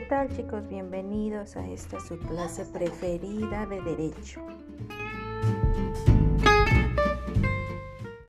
¿Qué tal chicos? Bienvenidos a esta su clase preferida de Derecho.